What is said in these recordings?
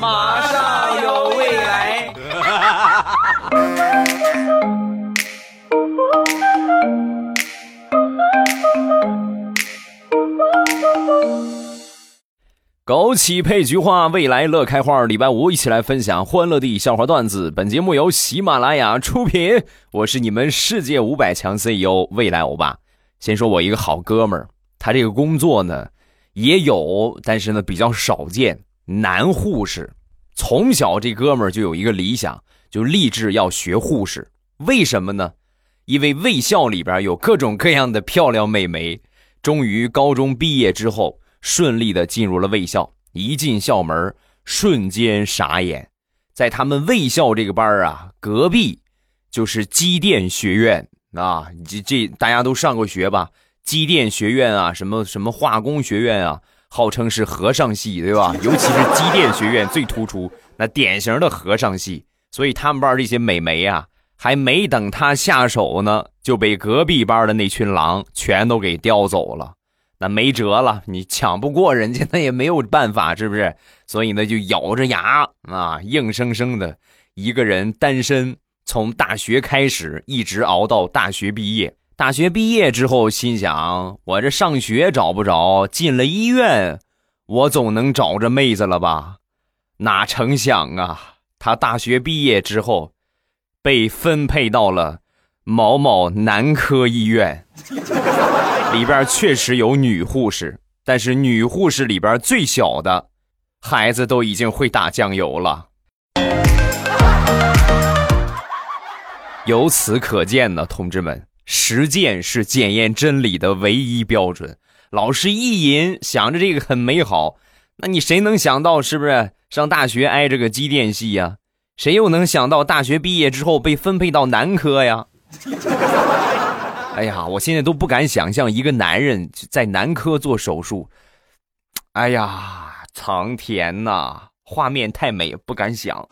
马上有未来。枸杞配菊花，未来乐开花。礼拜五一起来分享欢乐的笑话段子。本节目由喜马拉雅出品，我是你们世界五百强 CEO 未来欧巴。先说我一个好哥们儿，他这个工作呢也有，但是呢比较少见。男护士，从小这哥们儿就有一个理想，就立志要学护士。为什么呢？因为卫校里边有各种各样的漂亮美眉。终于高中毕业之后。顺利的进入了卫校，一进校门，瞬间傻眼，在他们卫校这个班啊，隔壁就是机电学院啊，这这大家都上过学吧？机电学院啊，什么什么化工学院啊，号称是和尚系，对吧？尤其是机电学院最突出，那典型的和尚系。所以他们班这些美眉啊，还没等他下手呢，就被隔壁班的那群狼全都给叼走了。那没辙了，你抢不过人家，那也没有办法，是不是？所以呢，就咬着牙啊，硬生生的一个人单身，从大学开始一直熬到大学毕业。大学毕业之后，心想：我这上学找不着，进了医院，我总能找着妹子了吧？哪成想啊，他大学毕业之后，被分配到了某某男科医院。里边确实有女护士，但是女护士里边最小的孩子都已经会打酱油了。由此可见呢，同志们，实践是检验真理的唯一标准。老师一引，想着这个很美好，那你谁能想到是不是上大学挨着个机电系呀？谁又能想到大学毕业之后被分配到男科呀？哎呀，我现在都不敢想象一个男人在男科做手术。哎呀，苍天呐，画面太美，不敢想。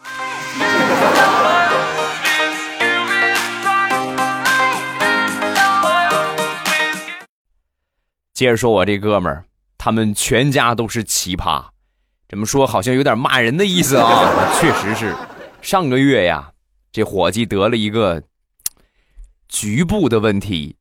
接着说，我这哥们儿，他们全家都是奇葩。怎么说好像有点骂人的意思啊，确实是。上个月呀，这伙计得了一个。局部的问题，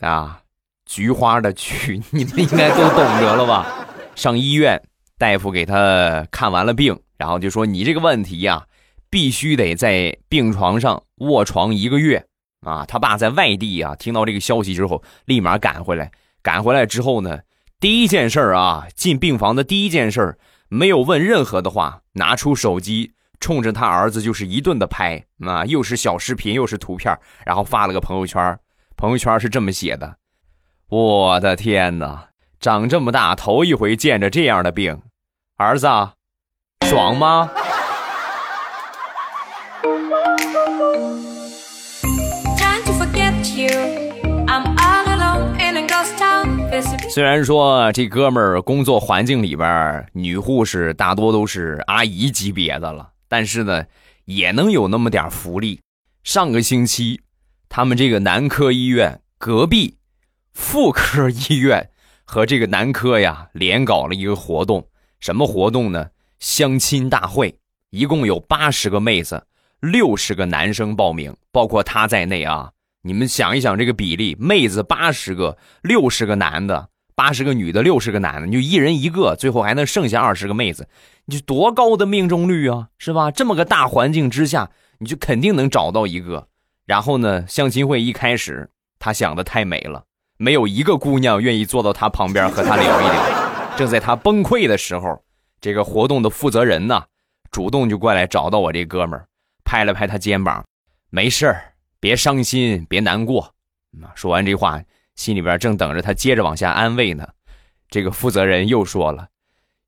啊，菊花的菊，你们应该都懂得了吧？上医院，大夫给他看完了病，然后就说你这个问题呀，必须得在病床上卧床一个月啊。他爸在外地啊，听到这个消息之后，立马赶回来。赶回来之后呢，第一件事啊，进病房的第一件事没有问任何的话，拿出手机。冲着他儿子就是一顿的拍，啊，又是小视频又是图片，然后发了个朋友圈，朋友圈是这么写的：“我的天哪，长这么大头一回见着这样的病，儿子，爽吗？”虽然说这哥们儿工作环境里边女护士大多都是阿姨级别的了。但是呢，也能有那么点福利。上个星期，他们这个男科医院隔壁妇科医院和这个男科呀连搞了一个活动。什么活动呢？相亲大会，一共有八十个妹子，六十个男生报名，包括他在内啊。你们想一想这个比例，妹子八十个，六十个男的。八十个女的，六十个男的，你就一人一个，最后还能剩下二十个妹子，你多高的命中率啊，是吧？这么个大环境之下，你就肯定能找到一个。然后呢，相亲会一开始，他想的太美了，没有一个姑娘愿意坐到他旁边和他聊一聊。正在他崩溃的时候，这个活动的负责人呢，主动就过来找到我这哥们儿，拍了拍他肩膀，没事儿，别伤心，别难过。说完这话。心里边正等着他接着往下安慰呢，这个负责人又说了：“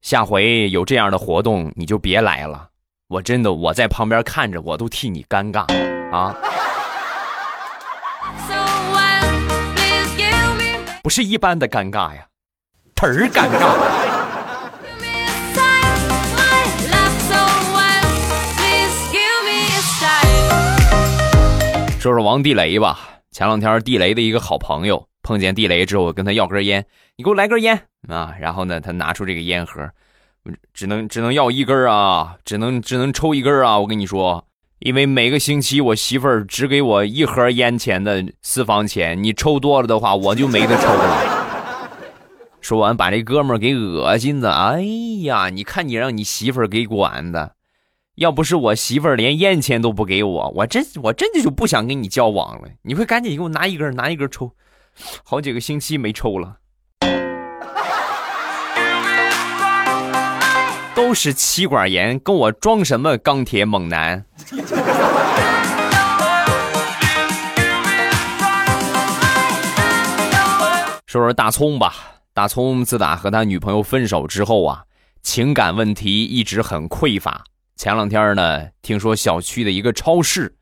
下回有这样的活动你就别来了，我真的我在旁边看着我都替你尴尬啊！不是一般的尴尬呀，忒儿尴尬。”说说王地雷吧，前两天地雷的一个好朋友。碰见地雷之后，我跟他要根烟，你给我来根烟啊！然后呢，他拿出这个烟盒，只能只能要一根啊，只能只能抽一根啊！我跟你说，因为每个星期我媳妇儿只给我一盒烟钱的私房钱，你抽多了的话，我就没得抽了。说完，把这哥们儿给恶心的，哎呀，你看你让你媳妇儿给管的。要不是我媳妇儿连烟钱都不给我，我真我真的就不想跟你交往了。你快赶紧给我拿一根，拿一根抽，好几个星期没抽了。都是气管炎，跟我装什么钢铁猛男？说说大葱吧，大葱自打和他女朋友分手之后啊，情感问题一直很匮乏。前两天呢，听说小区的一个超市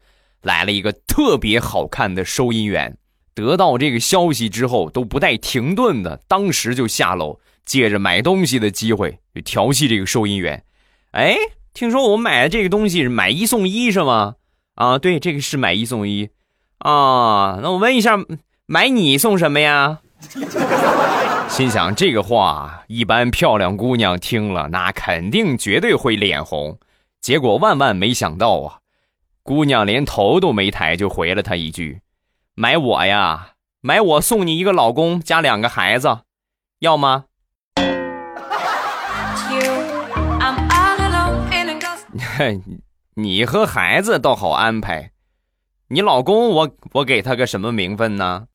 来了一个特别好看的收银员，得到这个消息之后都不带停顿的，当时就下楼，借着买东西的机会就调戏这个收银员。哎，听说我买的这个东西是买一送一，是吗？啊，对，这个是买一送一。啊，那我问一下，买你送什么呀？心想这个话，一般漂亮姑娘听了，那肯定绝对会脸红。结果万万没想到啊，姑娘连头都没抬就回了他一句：“买我呀，买我送你一个老公加两个孩子，要吗？” 你和孩子倒好安排，你老公我我给他个什么名分呢？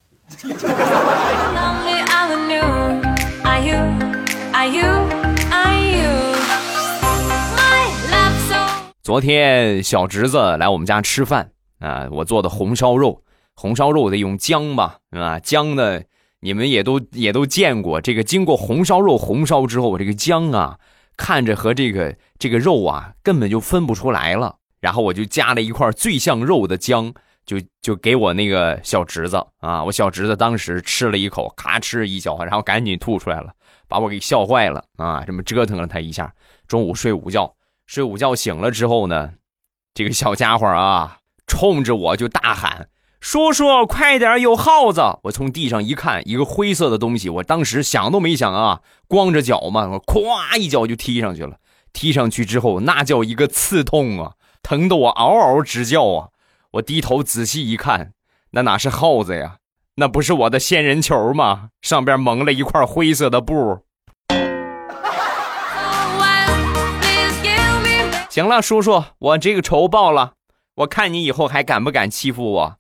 昨天小侄子来我们家吃饭啊，我做的红烧肉，红烧肉得用姜吧，是吧？姜呢，你们也都也都见过，这个经过红烧肉红烧之后，我这个姜啊，看着和这个这个肉啊根本就分不出来了。然后我就加了一块最像肉的姜，就就给我那个小侄子啊，我小侄子当时吃了一口，咔哧一嚼，然后赶紧吐出来了，把我给笑坏了啊！这么折腾了他一下，中午睡午觉。睡午觉醒了之后呢，这个小家伙啊，冲着我就大喊：“叔叔，快点，有耗子！”我从地上一看，一个灰色的东西，我当时想都没想啊，光着脚嘛，我咵一脚就踢上去了。踢上去之后，那叫一个刺痛啊，疼得我嗷嗷直叫啊！我低头仔细一看，那哪是耗子呀？那不是我的仙人球吗？上边蒙了一块灰色的布。行了，叔叔，我这个仇报了。我看你以后还敢不敢欺负我？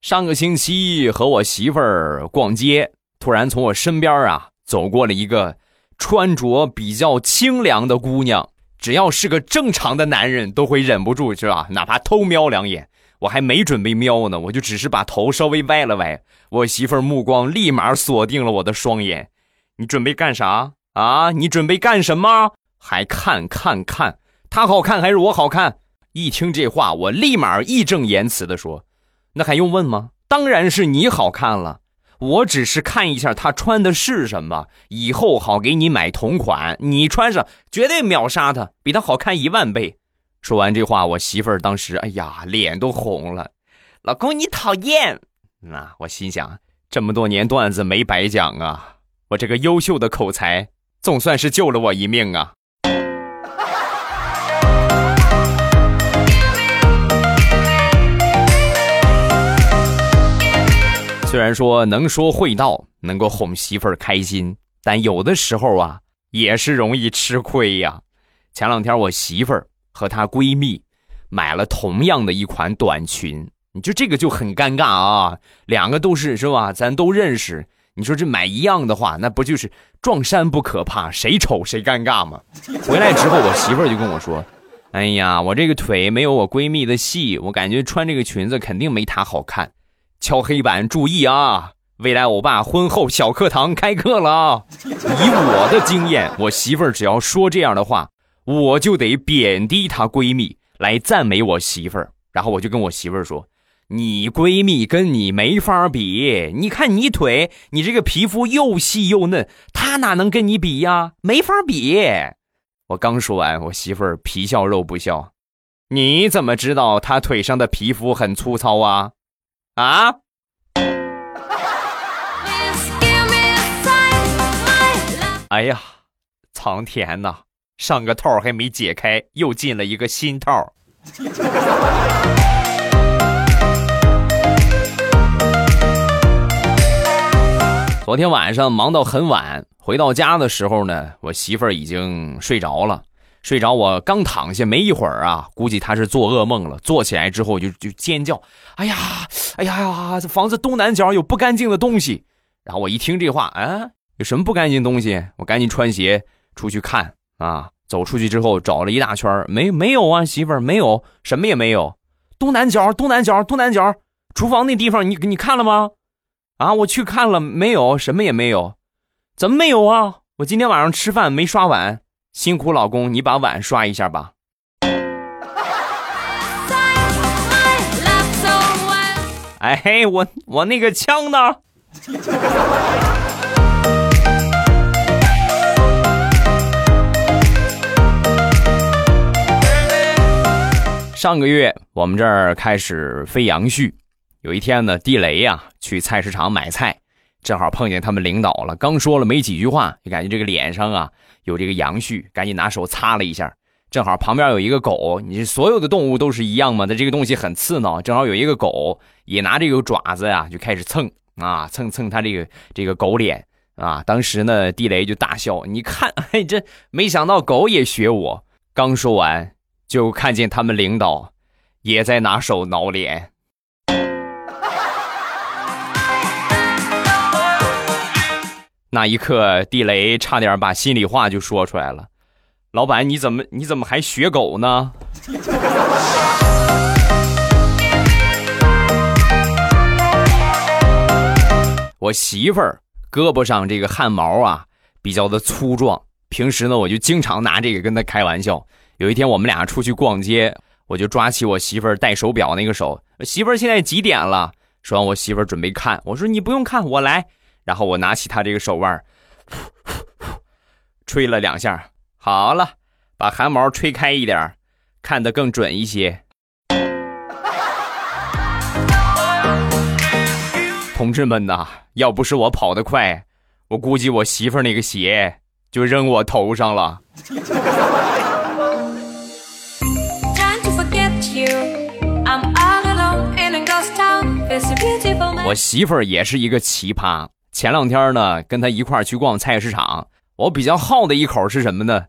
上个星期和我媳妇儿逛街，突然从我身边啊走过了一个穿着比较清凉的姑娘。只要是个正常的男人，都会忍不住是吧？哪怕偷瞄两眼。我还没准备瞄呢，我就只是把头稍微歪了歪，我媳妇儿目光立马锁定了我的双眼。你准备干啥啊？你准备干什么？还看看看，他好看还是我好看？一听这话，我立马义正言辞的说：“那还用问吗？当然是你好看了。我只是看一下他穿的是什么，以后好给你买同款，你穿上绝对秒杀他，比他好看一万倍。”说完这话，我媳妇儿当时，哎呀，脸都红了。老公，你讨厌！那我心想，这么多年段子没白讲啊，我这个优秀的口才总算是救了我一命啊。虽然说能说会道，能够哄媳妇儿开心，但有的时候啊，也是容易吃亏呀。前两天我媳妇儿。和她闺蜜买了同样的一款短裙，你就这个就很尴尬啊！两个都是是吧？咱都认识，你说这买一样的话，那不就是撞衫不可怕，谁丑谁尴尬吗？回来之后，我媳妇儿就跟我说：“哎呀，我这个腿没有我闺蜜的细，我感觉穿这个裙子肯定没她好看。”敲黑板，注意啊！未来欧巴婚后小课堂开课了！以我的经验，我媳妇儿只要说这样的话。我就得贬低她闺蜜来赞美我媳妇儿，然后我就跟我媳妇儿说：“你闺蜜跟你没法比，你看你腿，你这个皮肤又细又嫩，她哪能跟你比呀？没法比。”我刚说完，我媳妇儿皮笑肉不笑，你怎么知道她腿上的皮肤很粗糙啊？啊？哎呀，苍天呐！上个套还没解开，又进了一个新套。昨天晚上忙到很晚，回到家的时候呢，我媳妇儿已经睡着了。睡着，我刚躺下没一会儿啊，估计她是做噩梦了。坐起来之后就就尖叫：“哎呀，哎呀呀！这房子东南角有不干净的东西。”然后我一听这话，啊，有什么不干净东西？我赶紧穿鞋出去看啊！走出去之后找了一大圈，没没有啊，媳妇儿没有，什么也没有。东南角，东南角，东南角，厨房那地方你你看了吗？啊，我去看了，没有，什么也没有。怎么没有啊？我今天晚上吃饭没刷碗，辛苦老公，你把碗刷一下吧。哎嘿，我我那个枪呢？上个月我们这儿开始飞杨絮，有一天呢，地雷呀去菜市场买菜，正好碰见他们领导了。刚说了没几句话，就感觉这个脸上啊有这个杨絮，赶紧拿手擦了一下。正好旁边有一个狗，你所有的动物都是一样吗？它这个东西很刺挠，正好有一个狗也拿这个爪子呀就开始蹭啊蹭蹭它这个这个狗脸啊。当时呢，地雷就大笑，你看，哎，这没想到狗也学我。刚说完。就看见他们领导也在拿手挠脸，那一刻，地雷差点把心里话就说出来了：“老板，你怎么你怎么还学狗呢？” 我媳妇儿胳膊上这个汗毛啊比较的粗壮，平时呢我就经常拿这个跟她开玩笑。有一天我们俩出去逛街，我就抓起我媳妇儿戴手表那个手，媳妇儿现在几点了？说完，我媳妇儿准备看，我说你不用看，我来。然后我拿起他这个手腕，吹了两下，好了，把汗毛吹开一点，看得更准一些。同志们呐，要不是我跑得快，我估计我媳妇儿那个鞋就扔我头上了。我媳妇儿也是一个奇葩。前两天呢，跟他一块去逛菜市场。我比较好的一口是什么呢？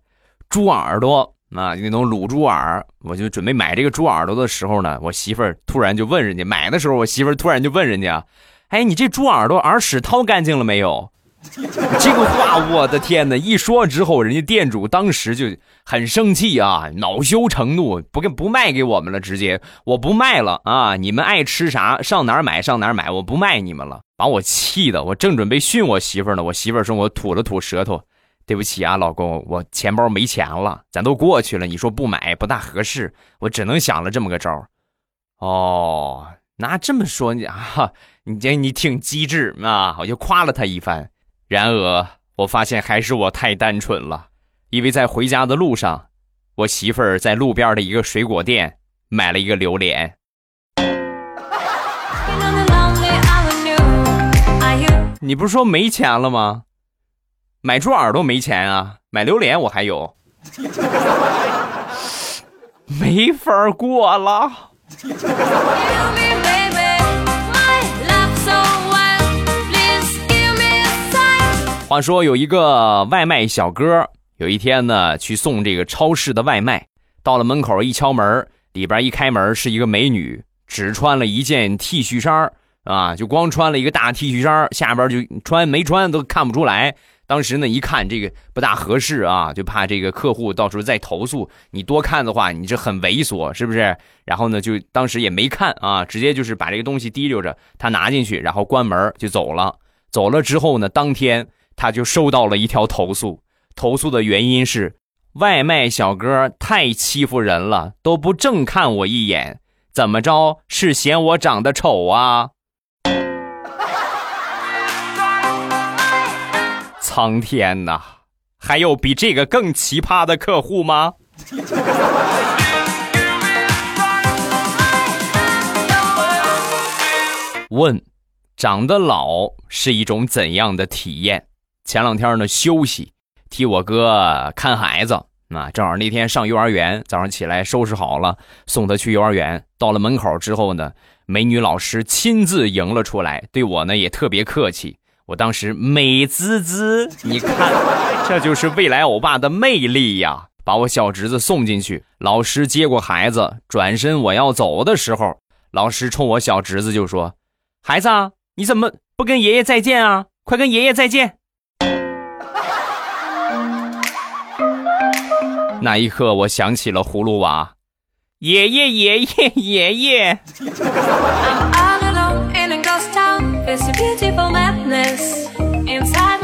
猪耳朵啊，那种卤猪耳。我就准备买这个猪耳朵的时候呢，我媳妇儿突然就问人家买的时候，我媳妇儿突然就问人家：“哎，你这猪耳朵耳屎掏干净了没有？”这个话，我的天哪！一说之后，人家店主当时就很生气啊，恼羞成怒，不给不卖给我们了，直接我不卖了啊！你们爱吃啥，上哪儿买上哪儿买，我不卖你们了，把我气的，我正准备训我媳妇呢，我媳妇说我吐了吐舌头，对不起啊，老公，我钱包没钱了，咱都过去了，你说不买不大合适，我只能想了这么个招哦，那这么说你 啊，你这你挺机智啊，我就夸了他一番。然而，我发现还是我太单纯了，因为在回家的路上，我媳妇在路边的一个水果店买了一个榴莲。你不是说没钱了吗？买猪耳朵没钱啊，买榴莲我还有，没法过了。话说有一个外卖小哥，有一天呢去送这个超市的外卖，到了门口一敲门，里边一开门是一个美女，只穿了一件 T 恤衫儿啊，就光穿了一个大 T 恤衫，下边就穿没穿都看不出来。当时呢一看这个不大合适啊，就怕这个客户到时候再投诉，你多看的话你这很猥琐是不是？然后呢就当时也没看啊，直接就是把这个东西提溜着，他拿进去，然后关门就走了。走了之后呢，当天。他就收到了一条投诉，投诉的原因是外卖小哥太欺负人了，都不正看我一眼，怎么着是嫌我长得丑啊？苍天呐还有比这个更奇葩的客户吗？问长得老是一种怎样的体验？前两天呢休息替我哥看孩子。啊正好那天上幼儿园早上起来收拾好了送他去幼儿园。到了门口之后呢美女老师亲自迎了出来对我呢也特别客气。我当时美滋滋，你看，这就是未来欧巴的魅力呀！把我小侄子送进去，老师接过孩子，转身我要走的时候，老师冲我小侄子就说：“孩子，啊你怎么不跟爷爷再见啊？快跟爷爷再见！”那一刻，我想起了葫芦娃，爷爷，爷爷，爷爷。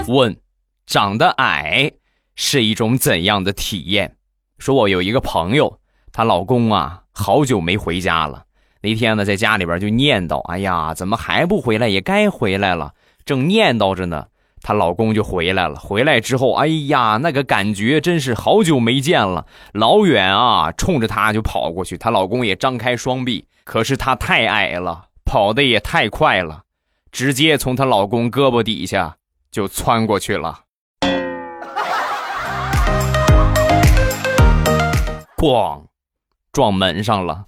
问，长得矮是一种怎样的体验？说我有一个朋友，她老公啊，好久没回家了。那天呢，在家里边就念叨：“哎呀，怎么还不回来？也该回来了。”正念叨着呢。她老公就回来了，回来之后，哎呀，那个感觉真是好久没见了，老远啊，冲着她就跑过去。她老公也张开双臂，可是她太矮了，跑的也太快了，直接从她老公胳膊底下就窜过去了，咣，撞门上了。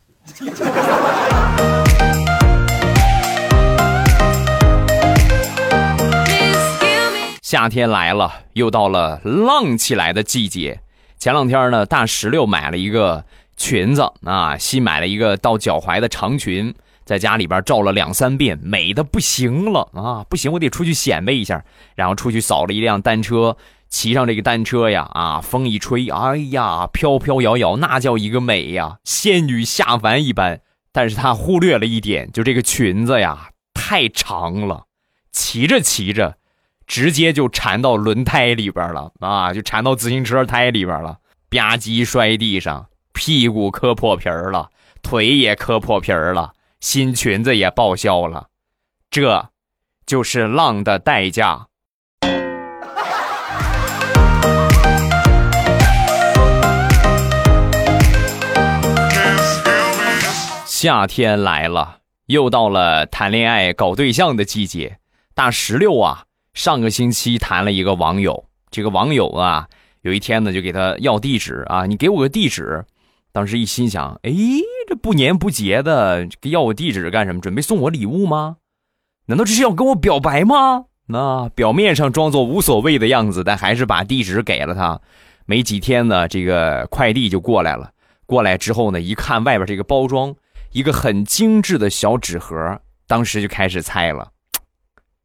夏天来了，又到了浪起来的季节。前两天呢，大石榴买了一个裙子啊，新买了一个到脚踝的长裙，在家里边照了两三遍，美的不行了啊！不行，我得出去显摆一下。然后出去扫了一辆单车，骑上这个单车呀，啊，风一吹，哎呀，飘飘摇摇，那叫一个美呀，仙女下凡一般。但是他忽略了一点，就这个裙子呀，太长了，骑着骑着。直接就缠到轮胎里边了啊！就缠到自行车胎里边了，吧唧摔地上，屁股磕破皮儿了，腿也磕破皮儿了，新裙子也报销了，这，就是浪的代价。夏天来了，又到了谈恋爱、搞对象的季节，大石榴啊！上个星期谈了一个网友，这个网友啊，有一天呢就给他要地址啊，你给我个地址。当时一心想，哎，这不年不节的，要我地址干什么？准备送我礼物吗？难道这是要跟我表白吗？那表面上装作无所谓的样子，但还是把地址给了他。没几天呢，这个快递就过来了。过来之后呢，一看外边这个包装，一个很精致的小纸盒，当时就开始猜了，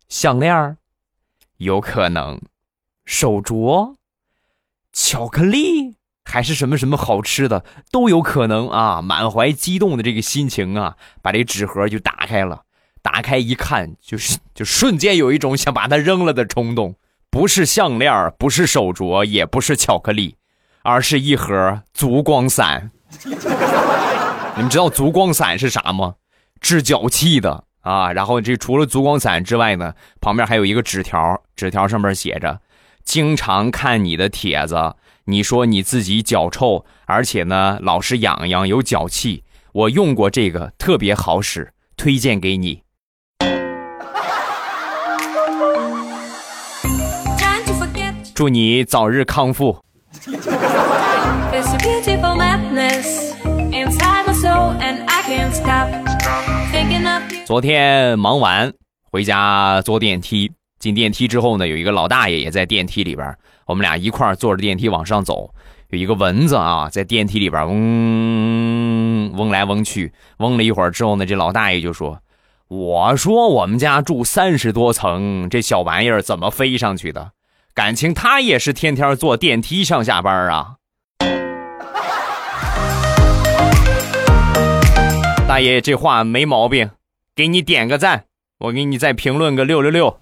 项链有可能，手镯、巧克力还是什么什么好吃的都有可能啊！满怀激动的这个心情啊，把这纸盒就打开了。打开一看，就是就瞬间有一种想把它扔了的冲动。不是项链，不是手镯，也不是巧克力，而是一盒足光散。你们知道足光散是啥吗？治脚气的。啊，然后这除了足光散之外呢，旁边还有一个纸条，纸条上面写着：“经常看你的帖子，你说你自己脚臭，而且呢老是痒痒有脚气，我用过这个特别好使，推荐给你。”祝你早日康复。昨天忙完回家坐电梯，进电梯之后呢，有一个老大爷也在电梯里边，我们俩一块儿坐着电梯往上走。有一个蚊子啊，在电梯里边嗡嗡来嗡去，嗡了一会儿之后呢，这老大爷就说：“我说我们家住三十多层，这小玩意儿怎么飞上去的？感情他也是天天坐电梯上下班啊？” 大爷这话没毛病。给你点个赞，我给你再评论个六六六。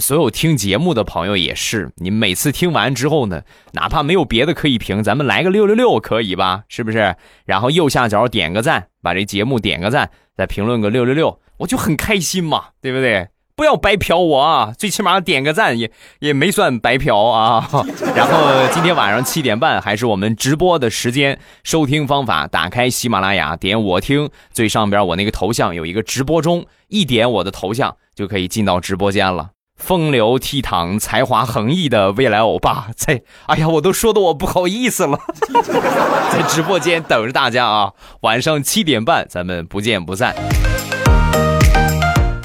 所有听节目的朋友也是，你每次听完之后呢，哪怕没有别的可以评，咱们来个六六六可以吧？是不是？然后右下角点个赞，把这节目点个赞，再评论个六六六，我就很开心嘛，对不对？不要白嫖我啊！最起码点个赞也也没算白嫖啊。然后今天晚上七点半还是我们直播的时间，收听方法：打开喜马拉雅，点我听，最上边我那个头像有一个直播中，一点我的头像就可以进到直播间了。风流倜傥、才华横溢的未来欧巴在，哎呀，我都说的我不好意思了，在直播间等着大家啊！晚上七点半，咱们不见不散。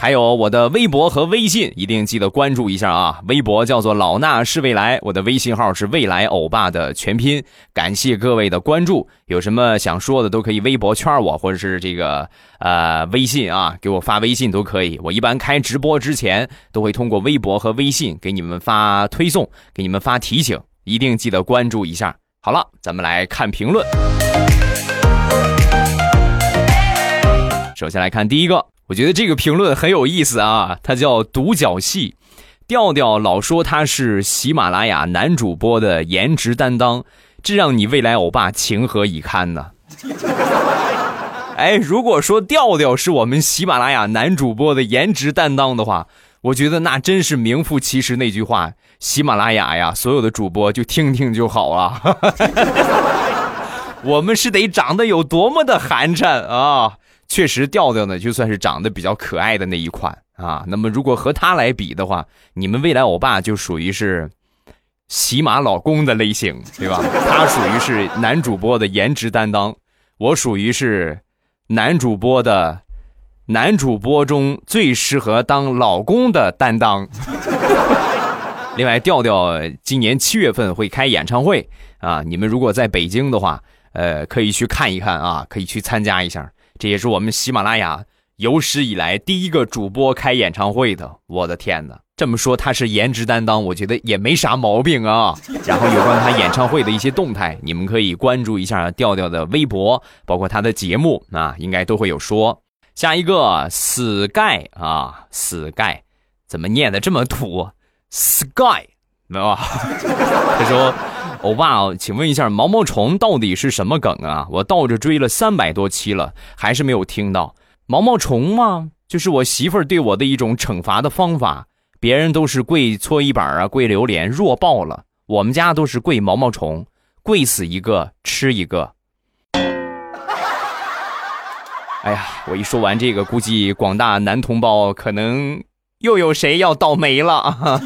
还有我的微博和微信，一定记得关注一下啊！微博叫做老衲是未来，我的微信号是未来欧巴的全拼。感谢各位的关注，有什么想说的都可以微博圈我，或者是这个呃微信啊，给我发微信都可以。我一般开直播之前都会通过微博和微信给你们发推送，给你们发提醒，一定记得关注一下。好了，咱们来看评论。首先来看第一个。我觉得这个评论很有意思啊，它叫独角戏，调调老说他是喜马拉雅男主播的颜值担当，这让你未来欧巴情何以堪呢？哎，如果说调调是我们喜马拉雅男主播的颜值担当的话，我觉得那真是名副其实那句话，喜马拉雅呀，所有的主播就听听就好啊。我们是得长得有多么的寒碜啊！确实，调调呢就算是长得比较可爱的那一款啊。那么，如果和他来比的话，你们未来欧巴就属于是喜马老公的类型，对吧？他属于是男主播的颜值担当，我属于是男主播的男主播中最适合当老公的担当。另外，调调今年七月份会开演唱会啊，你们如果在北京的话，呃，可以去看一看啊，可以去参加一下。这也是我们喜马拉雅有史以来第一个主播开演唱会的，我的天哪！这么说他是颜值担当，我觉得也没啥毛病啊。然后有关他演唱会的一些动态，你们可以关注一下调调的微博，包括他的节目啊，应该都会有说。下一个 sky 啊，sky 怎么念的这么土？sky 没有？他说。欧巴，请问一下，毛毛虫到底是什么梗啊？我倒着追了三百多期了，还是没有听到。毛毛虫吗？就是我媳妇儿对我的一种惩罚的方法。别人都是跪搓衣板啊，跪榴莲，弱爆了。我们家都是跪毛毛虫，跪死一个吃一个。哎呀，我一说完这个，估计广大男同胞可能又有谁要倒霉了。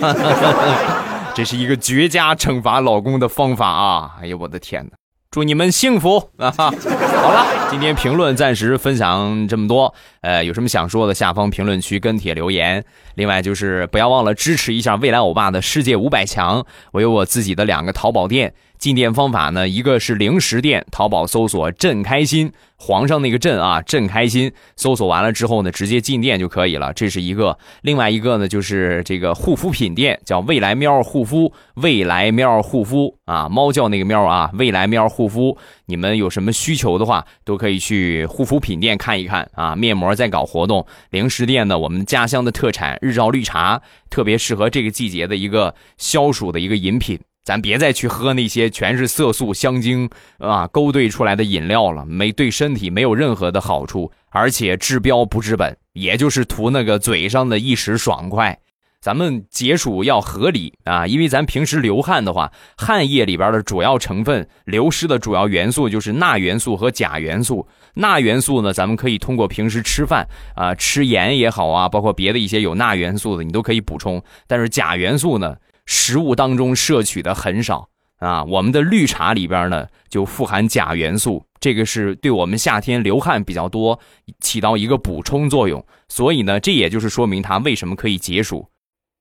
这是一个绝佳惩罚老公的方法啊！哎呦，我的天哪！祝你们幸福啊！好了，今天评论暂时分享这么多。呃，有什么想说的，下方评论区跟帖留言。另外就是不要忘了支持一下未来欧巴的世界五百强。我有我自己的两个淘宝店。进店方法呢？一个是零食店，淘宝搜索“朕开心”，皇上那个“朕”啊，“朕开心”。搜索完了之后呢，直接进店就可以了。这是一个。另外一个呢，就是这个护肤品店，叫未来喵护肤，未来喵护肤啊，猫叫那个喵啊，未来喵护肤。你们有什么需求的话，都可以去护肤品店看一看啊。面膜在搞活动，零食店呢，我们家乡的特产日照绿茶，特别适合这个季节的一个消暑的一个饮品。咱别再去喝那些全是色素、香精啊勾兑出来的饮料了，没对身体没有任何的好处，而且治标不治本，也就是图那个嘴上的一时爽快。咱们解暑要合理啊，因为咱平时流汗的话，汗液里边的主要成分流失的主要元素就是钠元素和钾元素。钠元素呢，咱们可以通过平时吃饭啊，吃盐也好啊，包括别的一些有钠元素的，你都可以补充。但是钾元素呢？食物当中摄取的很少啊，我们的绿茶里边呢就富含钾元素，这个是对我们夏天流汗比较多，起到一个补充作用。所以呢，这也就是说明它为什么可以解暑。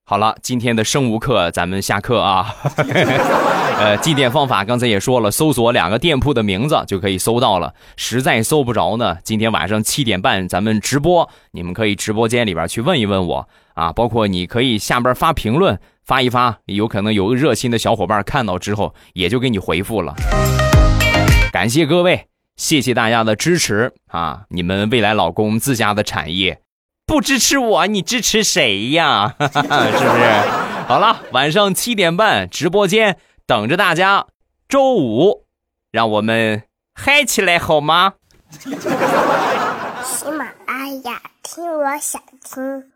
好了，今天的生物课咱们下课啊。呃，祭奠方法刚才也说了，搜索两个店铺的名字就可以搜到了。实在搜不着呢，今天晚上七点半咱们直播，你们可以直播间里边去问一问我啊。包括你可以下边发评论。发一发，有可能有热心的小伙伴看到之后，也就给你回复了。感谢各位，谢谢大家的支持啊！你们未来老公自家的产业，不支持我，你支持谁呀？是不是？好了，晚上七点半直播间等着大家。周五，让我们嗨起来好吗？喜马拉雅，听我想听。